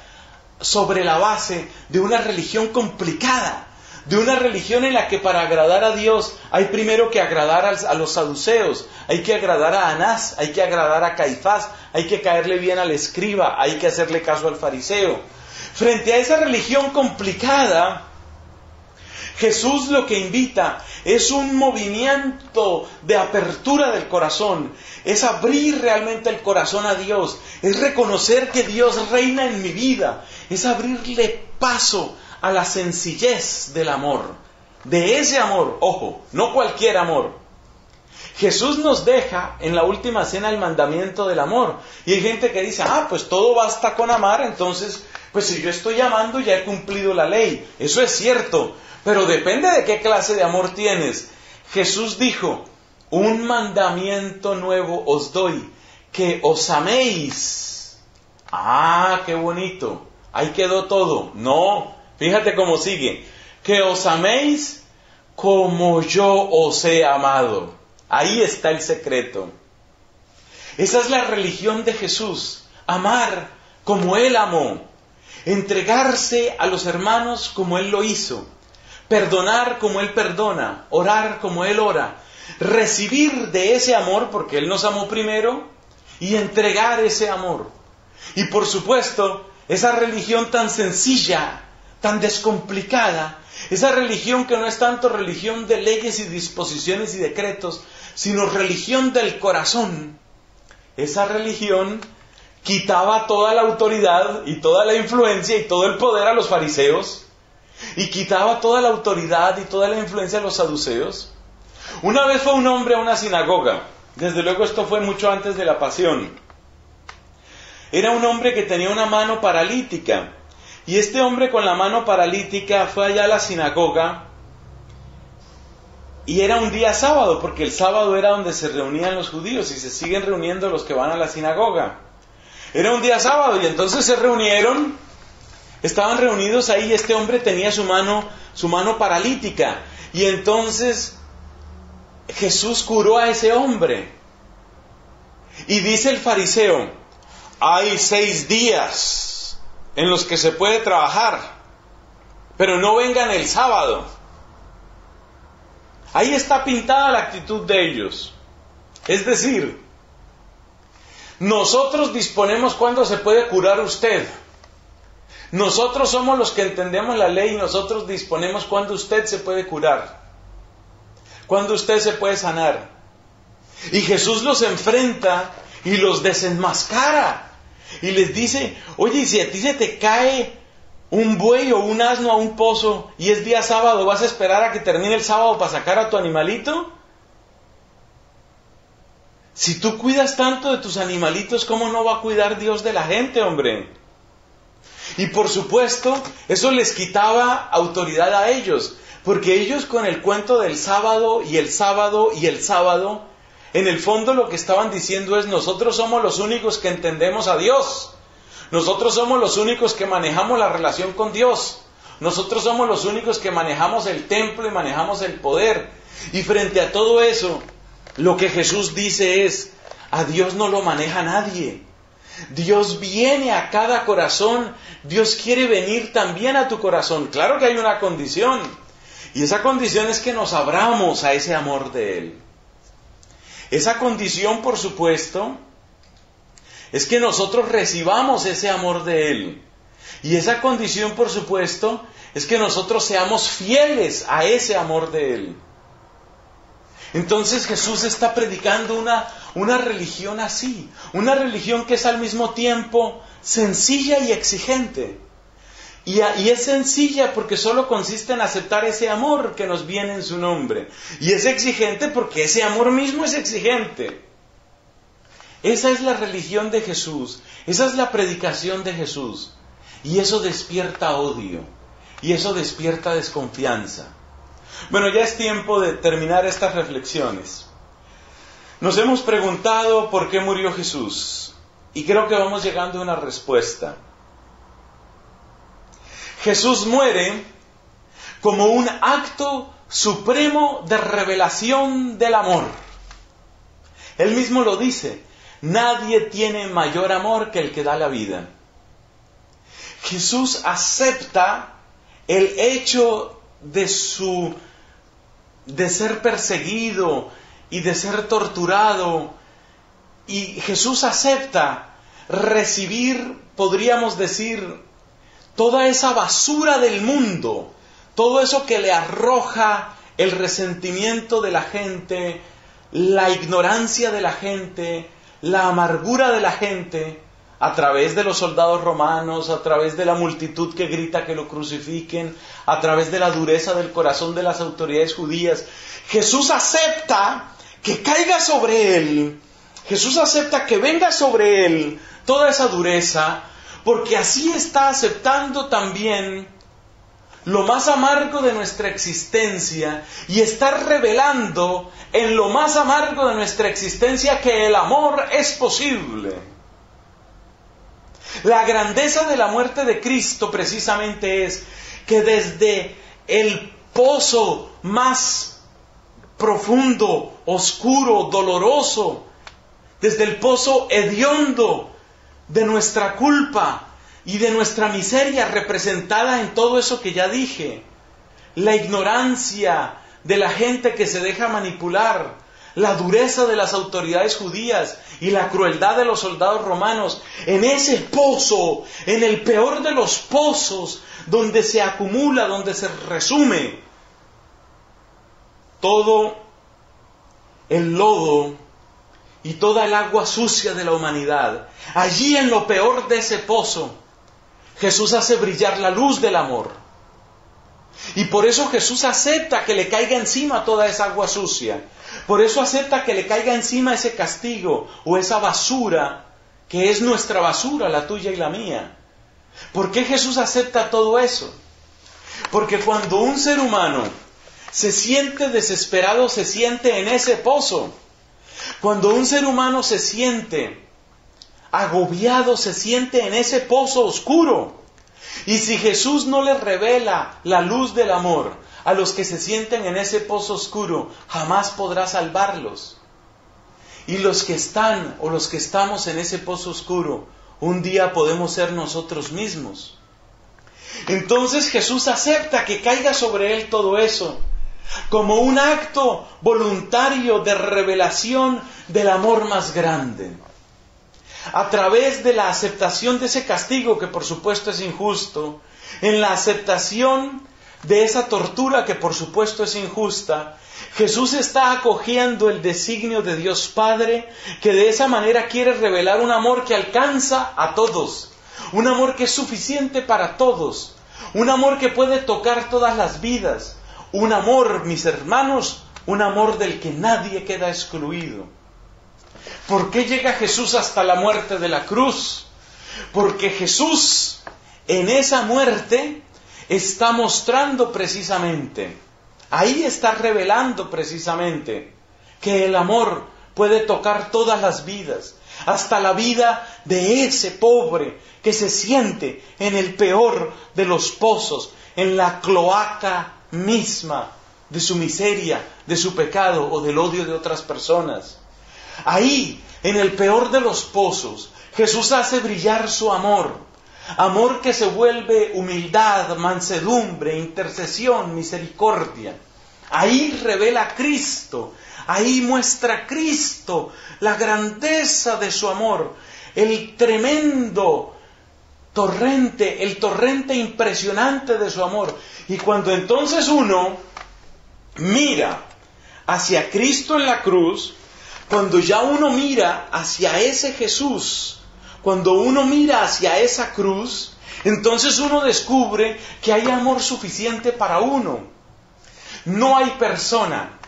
sobre la base de una religión complicada, de una religión en la que para agradar a Dios hay primero que agradar a los saduceos, hay que agradar a Anás, hay que agradar a Caifás, hay que caerle bien al escriba, hay que hacerle caso al fariseo. Frente a esa religión complicada, Jesús lo que invita es un movimiento de apertura del corazón, es abrir realmente el corazón a Dios, es reconocer que Dios reina en mi vida, es abrirle paso a la sencillez del amor, de ese amor, ojo, no cualquier amor. Jesús nos deja en la última cena el mandamiento del amor. Y hay gente que dice, ah, pues todo basta con amar, entonces, pues si yo estoy amando ya he cumplido la ley. Eso es cierto, pero depende de qué clase de amor tienes. Jesús dijo, un mandamiento nuevo os doy, que os améis. Ah, qué bonito. Ahí quedó todo. No, Fíjate cómo sigue. Que os améis como yo os he amado. Ahí está el secreto. Esa es la religión de Jesús, amar como Él amó, entregarse a los hermanos como Él lo hizo, perdonar como Él perdona, orar como Él ora, recibir de ese amor porque Él nos amó primero y entregar ese amor. Y por supuesto, esa religión tan sencilla, tan descomplicada, esa religión que no es tanto religión de leyes y disposiciones y decretos, sino religión del corazón. Esa religión quitaba toda la autoridad y toda la influencia y todo el poder a los fariseos y quitaba toda la autoridad y toda la influencia a los saduceos. Una vez fue un hombre a una sinagoga, desde luego esto fue mucho antes de la pasión. Era un hombre que tenía una mano paralítica y este hombre con la mano paralítica fue allá a la sinagoga y era un día sábado, porque el sábado era donde se reunían los judíos y se siguen reuniendo los que van a la sinagoga. Era un día sábado y entonces se reunieron, estaban reunidos ahí y este hombre tenía su mano, su mano paralítica. Y entonces Jesús curó a ese hombre. Y dice el fariseo, hay seis días en los que se puede trabajar, pero no vengan el sábado. Ahí está pintada la actitud de ellos. Es decir, nosotros disponemos cuando se puede curar usted. Nosotros somos los que entendemos la ley y nosotros disponemos cuando usted se puede curar, cuando usted se puede sanar. Y Jesús los enfrenta y los desenmascara y les dice, oye, si a ti se te cae un buey o un asno a un pozo y es día sábado, ¿vas a esperar a que termine el sábado para sacar a tu animalito? Si tú cuidas tanto de tus animalitos, ¿cómo no va a cuidar Dios de la gente, hombre? Y por supuesto, eso les quitaba autoridad a ellos, porque ellos con el cuento del sábado y el sábado y el sábado, en el fondo lo que estaban diciendo es nosotros somos los únicos que entendemos a Dios. Nosotros somos los únicos que manejamos la relación con Dios. Nosotros somos los únicos que manejamos el templo y manejamos el poder. Y frente a todo eso, lo que Jesús dice es, a Dios no lo maneja nadie. Dios viene a cada corazón. Dios quiere venir también a tu corazón. Claro que hay una condición. Y esa condición es que nos abramos a ese amor de Él. Esa condición, por supuesto, es que nosotros recibamos ese amor de Él. Y esa condición, por supuesto, es que nosotros seamos fieles a ese amor de Él. Entonces Jesús está predicando una, una religión así, una religión que es al mismo tiempo sencilla y exigente. Y, es sencilla porque solo consiste en aceptar ese amor que nos viene en su nombre. Y es exigente porque ese amor mismo es exigente. Esa es la religión de Jesús. Esa es la predicación de Jesús. Y eso despierta odio. Y eso despierta desconfianza. Bueno, ya es tiempo de terminar estas reflexiones. Nos hemos preguntado por qué murió Jesús. Y creo que vamos llegando a una respuesta. Jesús muere como un acto supremo de revelación del amor. Él mismo lo dice, nadie tiene mayor amor que el que da la vida. Jesús acepta el hecho de su de ser perseguido y de ser torturado y Jesús acepta recibir, podríamos decir, toda esa basura del mundo, todo eso que le arroja el resentimiento de la gente, la ignorancia de la gente, la amargura de la gente, a través de los soldados romanos, a través de la multitud que grita que lo crucifiquen, a través de la dureza del corazón de las autoridades judías. Jesús acepta que caiga sobre él, Jesús acepta que venga sobre él toda esa dureza, porque así está aceptando también lo más amargo de nuestra existencia y está revelando en lo más amargo de nuestra existencia que el amor es posible. La grandeza de la muerte de Cristo precisamente es que desde el pozo más profundo, oscuro, doloroso, desde el pozo hediondo de nuestra culpa y de nuestra miseria representada en todo eso que ya dije, la ignorancia de la gente que se deja manipular, la dureza de las autoridades judías y la crueldad de los soldados romanos, en ese pozo, en el peor de los pozos, donde se acumula, donde se resume todo el lodo y toda el agua sucia de la humanidad. Allí en lo peor de ese pozo, Jesús hace brillar la luz del amor. Y por eso Jesús acepta que le caiga encima toda esa agua sucia. Por eso acepta que le caiga encima ese castigo o esa basura que es nuestra basura, la tuya y la mía. ¿Por qué Jesús acepta todo eso? Porque cuando un ser humano se siente desesperado, se siente en ese pozo. Cuando un ser humano se siente agobiado, se siente en ese pozo oscuro. Y si Jesús no le revela la luz del amor a los que se sienten en ese pozo oscuro, jamás podrá salvarlos. Y los que están o los que estamos en ese pozo oscuro, un día podemos ser nosotros mismos. Entonces Jesús acepta que caiga sobre él todo eso como un acto voluntario de revelación del amor más grande. A través de la aceptación de ese castigo, que por supuesto es injusto, en la aceptación de esa tortura, que por supuesto es injusta, Jesús está acogiendo el designio de Dios Padre, que de esa manera quiere revelar un amor que alcanza a todos, un amor que es suficiente para todos, un amor que puede tocar todas las vidas, un amor, mis hermanos, un amor del que nadie queda excluido. ¿Por qué llega Jesús hasta la muerte de la cruz? Porque Jesús en esa muerte está mostrando precisamente, ahí está revelando precisamente que el amor puede tocar todas las vidas, hasta la vida de ese pobre que se siente en el peor de los pozos, en la cloaca misma de su miseria, de su pecado o del odio de otras personas. Ahí, en el peor de los pozos, Jesús hace brillar su amor, amor que se vuelve humildad, mansedumbre, intercesión, misericordia. Ahí revela a Cristo, ahí muestra Cristo la grandeza de su amor, el tremendo torrente, el torrente impresionante de su amor. Y cuando entonces uno mira hacia Cristo en la cruz, cuando ya uno mira hacia ese Jesús, cuando uno mira hacia esa cruz, entonces uno descubre que hay amor suficiente para uno. No hay persona,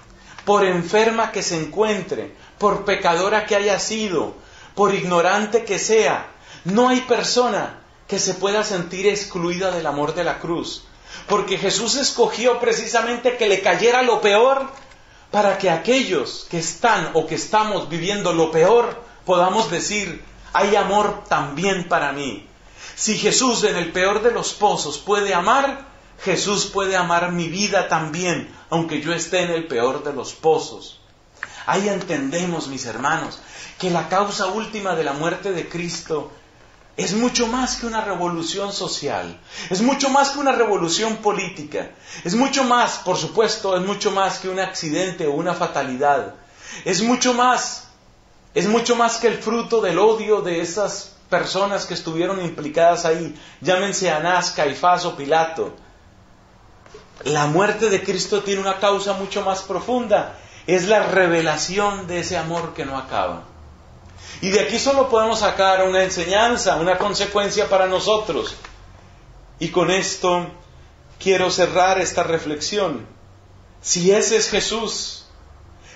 por enferma que se encuentre, por pecadora que haya sido, por ignorante que sea, no hay persona que se pueda sentir excluida del amor de la cruz. Porque Jesús escogió precisamente que le cayera lo peor para que aquellos que están o que estamos viviendo lo peor podamos decir, hay amor también para mí. Si Jesús en el peor de los pozos puede amar, Jesús puede amar mi vida también, aunque yo esté en el peor de los pozos. Ahí entendemos, mis hermanos, que la causa última de la muerte de Cristo es mucho más que una revolución social, es mucho más que una revolución política, es mucho más, por supuesto, es mucho más que un accidente o una fatalidad, es mucho más, es mucho más que el fruto del odio de esas personas que estuvieron implicadas ahí, llámense Anás, Caifás o Pilato. La muerte de Cristo tiene una causa mucho más profunda, es la revelación de ese amor que no acaba. Y de aquí solo podemos sacar una enseñanza, una consecuencia para nosotros. Y con esto quiero cerrar esta reflexión. Si ese es Jesús,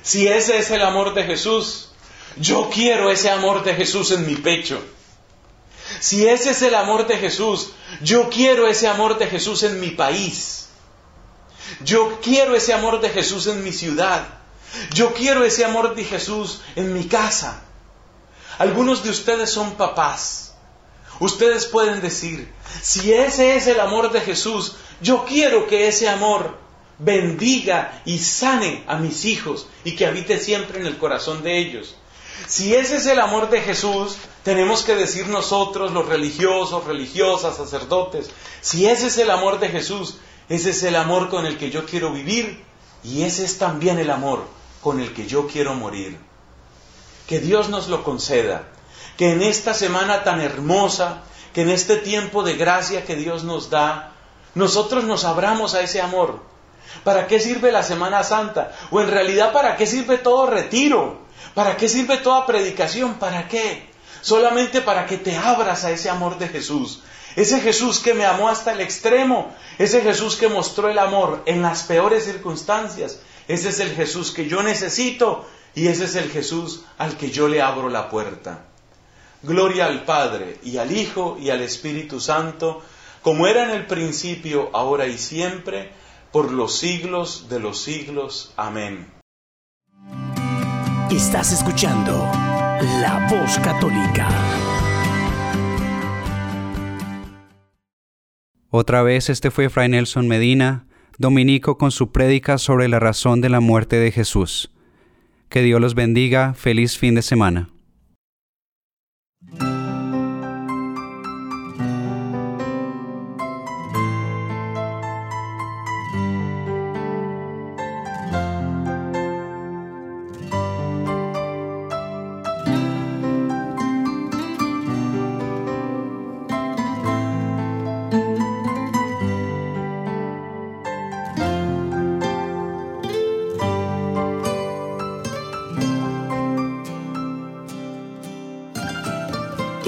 si ese es el amor de Jesús, yo quiero ese amor de Jesús en mi pecho. Si ese es el amor de Jesús, yo quiero ese amor de Jesús en mi país. Yo quiero ese amor de Jesús en mi ciudad. Yo quiero ese amor de Jesús en mi casa. Algunos de ustedes son papás. Ustedes pueden decir, si ese es el amor de Jesús, yo quiero que ese amor bendiga y sane a mis hijos y que habite siempre en el corazón de ellos. Si ese es el amor de Jesús, tenemos que decir nosotros, los religiosos, religiosas, sacerdotes, si ese es el amor de Jesús, ese es el amor con el que yo quiero vivir y ese es también el amor con el que yo quiero morir. Que Dios nos lo conceda, que en esta semana tan hermosa, que en este tiempo de gracia que Dios nos da, nosotros nos abramos a ese amor. ¿Para qué sirve la Semana Santa? O en realidad, ¿para qué sirve todo retiro? ¿Para qué sirve toda predicación? ¿Para qué? Solamente para que te abras a ese amor de Jesús. Ese Jesús que me amó hasta el extremo. Ese Jesús que mostró el amor en las peores circunstancias. Ese es el Jesús que yo necesito y ese es el Jesús al que yo le abro la puerta. Gloria al Padre y al Hijo y al Espíritu Santo, como era en el principio, ahora y siempre, por los siglos de los siglos. Amén. Estás escuchando La Voz Católica. Otra vez este fue Fray Nelson Medina, dominico con su prédica sobre la razón de la muerte de Jesús. Que Dios los bendiga. Feliz fin de semana.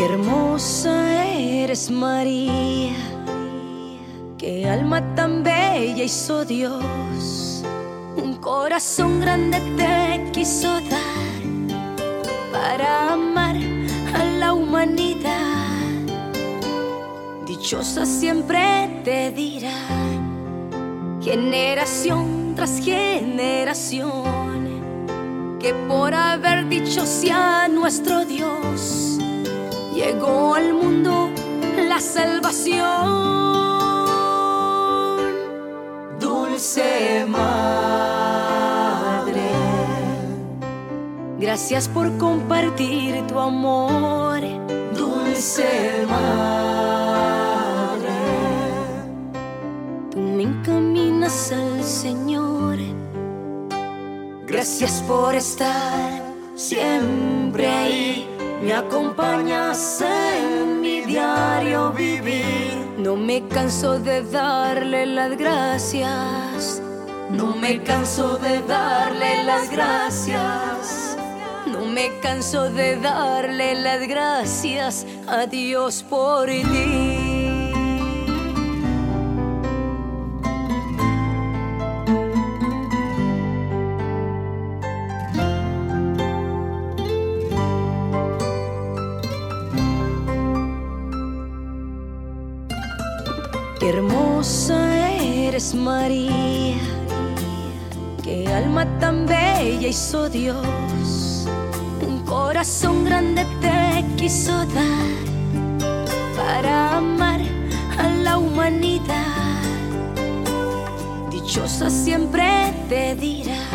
Qué hermosa eres María, qué alma tan bella hizo Dios, un corazón grande te quiso dar para amar a la humanidad. Dichosa siempre te dirá, generación tras generación, que por haber dicho sea nuestro Dios llegó al mundo la salvación. Dulce Madre, gracias por compartir tu amor. Dulce Madre, tú me encaminas al Señor. Gracias por estar siempre ahí me acompañas en mi diario vivir. No me canso de darle las gracias. No me canso de darle las gracias. No me canso de darle las gracias a Dios por ti. Eres María, qué alma tan bella hizo Dios, un corazón grande te quiso dar para amar a la humanidad. Dichosa siempre te dirá,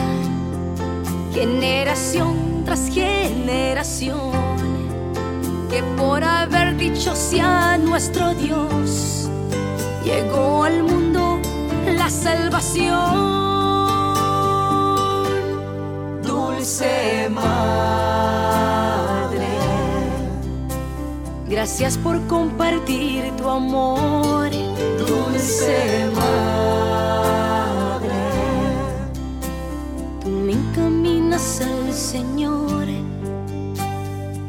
generación tras generación, que por haber dicho sea nuestro Dios llegó al mundo la salvación. Dulce Madre, gracias por compartir tu amor. Dulce Madre, tú me encaminas al Señor.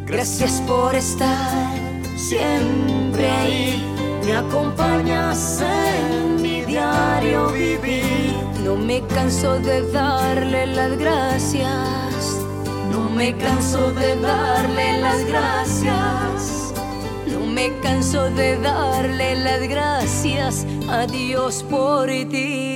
Gracias por estar siempre ahí me acompañas en No me canso de darle las gracias. No me canso de darle las gracias. No me canso de darle las gracias a Dios por ti.